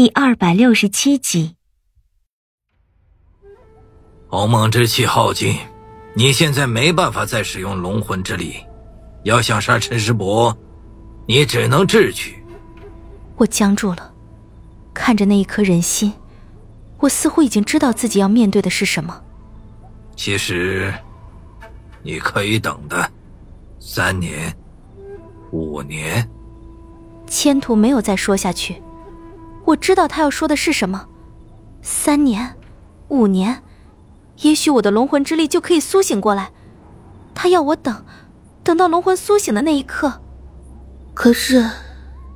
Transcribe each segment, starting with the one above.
第二百六十七集，鸿蒙之气耗尽，你现在没办法再使用龙魂之力。要想杀陈师伯，你只能智取。我僵住了，看着那一颗人心，我似乎已经知道自己要面对的是什么。其实，你可以等的，三年，五年。千途没有再说下去。我知道他要说的是什么，三年，五年，也许我的龙魂之力就可以苏醒过来。他要我等，等到龙魂苏醒的那一刻。可是，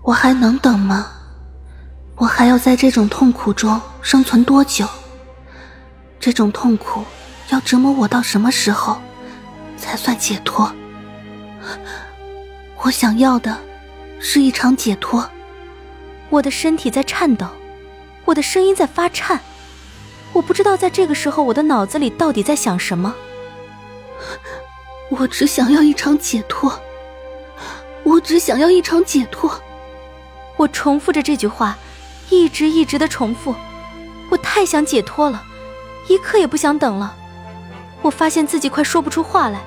我还能等吗？我还要在这种痛苦中生存多久？这种痛苦要折磨我到什么时候，才算解脱？我想要的，是一场解脱。我的身体在颤抖，我的声音在发颤，我不知道在这个时候我的脑子里到底在想什么。我只想要一场解脱，我只想要一场解脱。我重复着这句话，一直一直的重复。我太想解脱了，一刻也不想等了。我发现自己快说不出话来，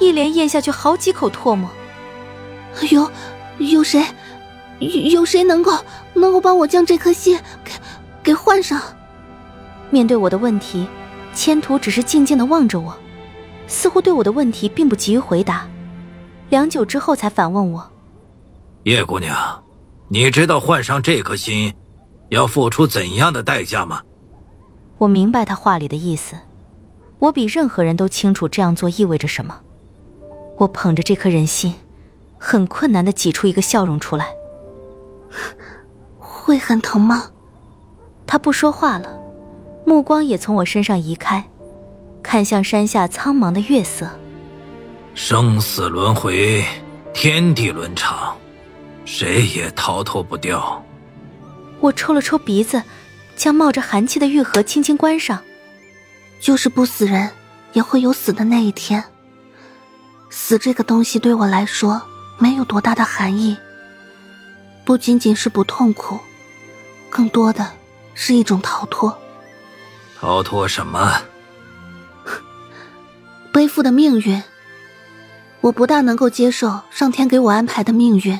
一连咽下去好几口唾沫。有，有谁？有谁能够能够帮我将这颗心给给换上？面对我的问题，千图只是静静的望着我，似乎对我的问题并不急于回答。良久之后，才反问我：“叶姑娘，你知道换上这颗心要付出怎样的代价吗？”我明白他话里的意思，我比任何人都清楚这样做意味着什么。我捧着这颗人心，很困难的挤出一个笑容出来。会很疼吗？他不说话了，目光也从我身上移开，看向山下苍茫的月色。生死轮回，天地伦常，谁也逃脱不掉。我抽了抽鼻子，将冒着寒气的玉盒轻轻关上。就是不死人，也会有死的那一天。死这个东西对我来说，没有多大的含义。不仅仅是不痛苦，更多的是一种逃脱。逃脱什么？背负的命运。我不大能够接受上天给我安排的命运。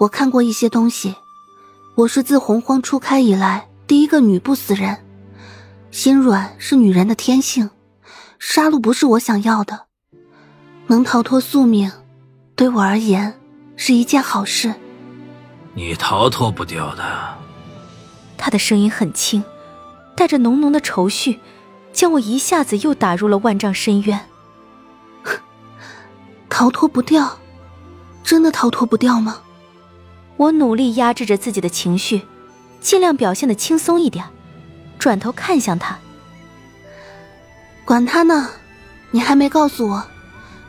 我看过一些东西，我是自洪荒初开以来第一个女不死人。心软是女人的天性，杀戮不是我想要的。能逃脱宿命，对我而言是一件好事。你逃脱不掉的。他的声音很轻，带着浓浓的愁绪，将我一下子又打入了万丈深渊。逃脱不掉，真的逃脱不掉吗？我努力压制着自己的情绪，尽量表现的轻松一点，转头看向他。管他呢，你还没告诉我，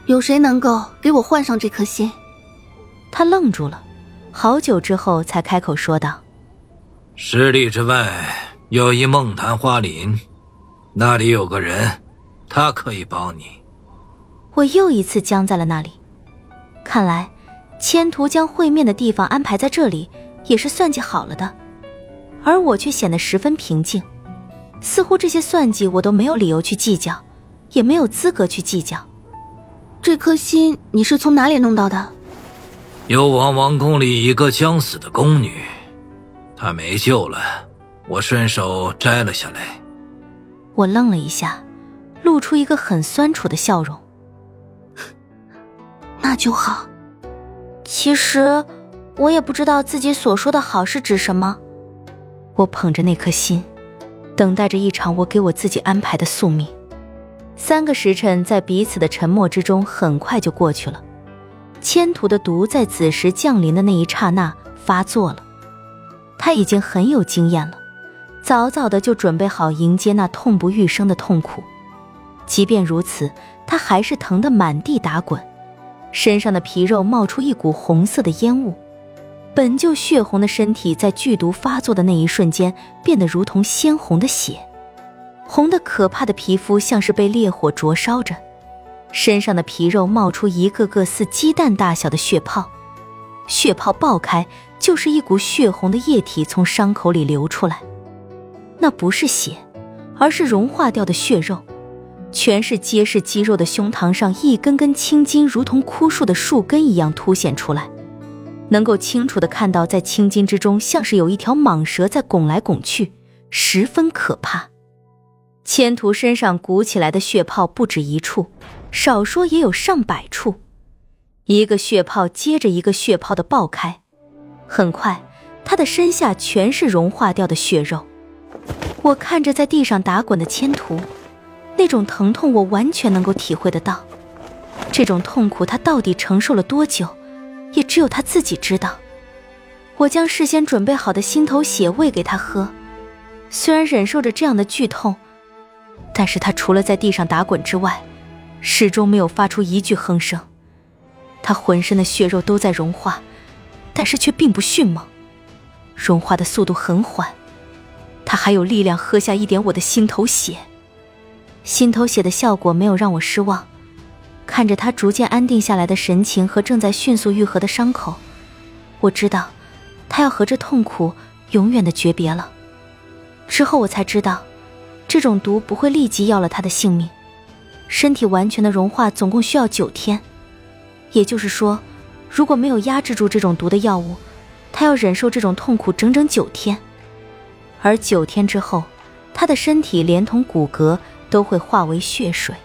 有谁能够给我换上这颗心？他愣住了。好久之后，才开口说道：“十里之外有一梦昙花林，那里有个人，他可以帮你。”我又一次僵在了那里。看来，千途将会面的地方安排在这里，也是算计好了的。而我却显得十分平静，似乎这些算计我都没有理由去计较，也没有资格去计较。这颗心你是从哪里弄到的？幽王王宫里一个将死的宫女，她没救了，我顺手摘了下来。我愣了一下，露出一个很酸楚的笑容。那就好。其实，我也不知道自己所说的好是指什么。我捧着那颗心，等待着一场我给我自己安排的宿命。三个时辰在彼此的沉默之中，很快就过去了。千图的毒在子时降临的那一刹那发作了，他已经很有经验了，早早的就准备好迎接那痛不欲生的痛苦。即便如此，他还是疼得满地打滚，身上的皮肉冒出一股红色的烟雾，本就血红的身体在剧毒发作的那一瞬间变得如同鲜红的血，红的可怕的皮肤像是被烈火灼烧着。身上的皮肉冒出一个个似鸡蛋大小的血泡，血泡爆开，就是一股血红的液体从伤口里流出来，那不是血，而是融化掉的血肉。全是结实肌肉的胸膛上，一根根青筋如同枯树的树根一样凸显出来，能够清楚的看到，在青筋之中，像是有一条蟒蛇在拱来拱去，十分可怕。千图身上鼓起来的血泡不止一处，少说也有上百处，一个血泡接着一个血泡的爆开，很快，他的身下全是融化掉的血肉。我看着在地上打滚的千图。那种疼痛，我完全能够体会得到。这种痛苦，他到底承受了多久，也只有他自己知道。我将事先准备好的心头血喂给他喝，虽然忍受着这样的剧痛，但是他除了在地上打滚之外，始终没有发出一句哼声。他浑身的血肉都在融化，但是却并不迅猛，融化的速度很缓。他还有力量喝下一点我的心头血。心头血的效果没有让我失望，看着他逐渐安定下来的神情和正在迅速愈合的伤口，我知道，他要和这痛苦永远的诀别了。之后我才知道，这种毒不会立即要了他的性命，身体完全的融化总共需要九天，也就是说，如果没有压制住这种毒的药物，他要忍受这种痛苦整整九天，而九天之后，他的身体连同骨骼。都会化为血水，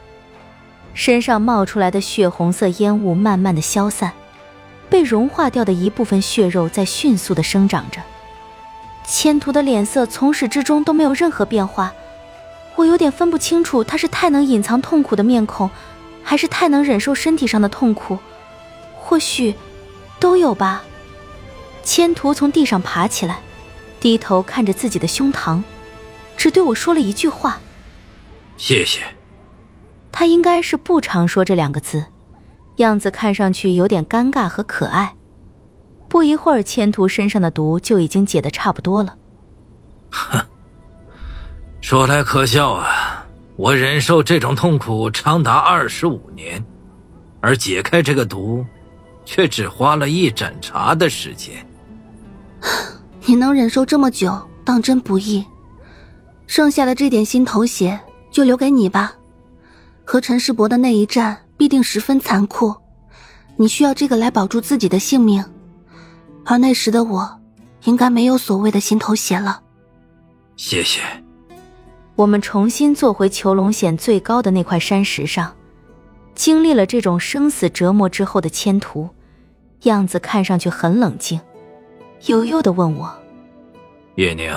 身上冒出来的血红色烟雾慢慢的消散，被融化掉的一部分血肉在迅速的生长着。千图的脸色从始至终都没有任何变化，我有点分不清楚他是太能隐藏痛苦的面孔，还是太能忍受身体上的痛苦，或许都有吧。千图从地上爬起来，低头看着自己的胸膛，只对我说了一句话。谢谢。他应该是不常说这两个字，样子看上去有点尴尬和可爱。不一会儿，千图身上的毒就已经解得差不多了。哼，说来可笑啊！我忍受这种痛苦长达二十五年，而解开这个毒，却只花了一盏茶的时间。你能忍受这么久，当真不易。剩下的这点心头血。就留给你吧，和陈世伯的那一战必定十分残酷，你需要这个来保住自己的性命，而那时的我，应该没有所谓的心头血了。谢谢。我们重新坐回囚龙险最高的那块山石上，经历了这种生死折磨之后的千图，样子看上去很冷静，悠悠的问我：“叶宁，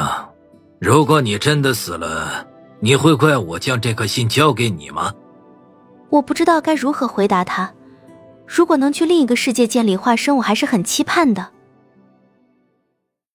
如果你真的死了。”你会怪我将这颗心交给你吗？我不知道该如何回答他。如果能去另一个世界见李化生，我还是很期盼的。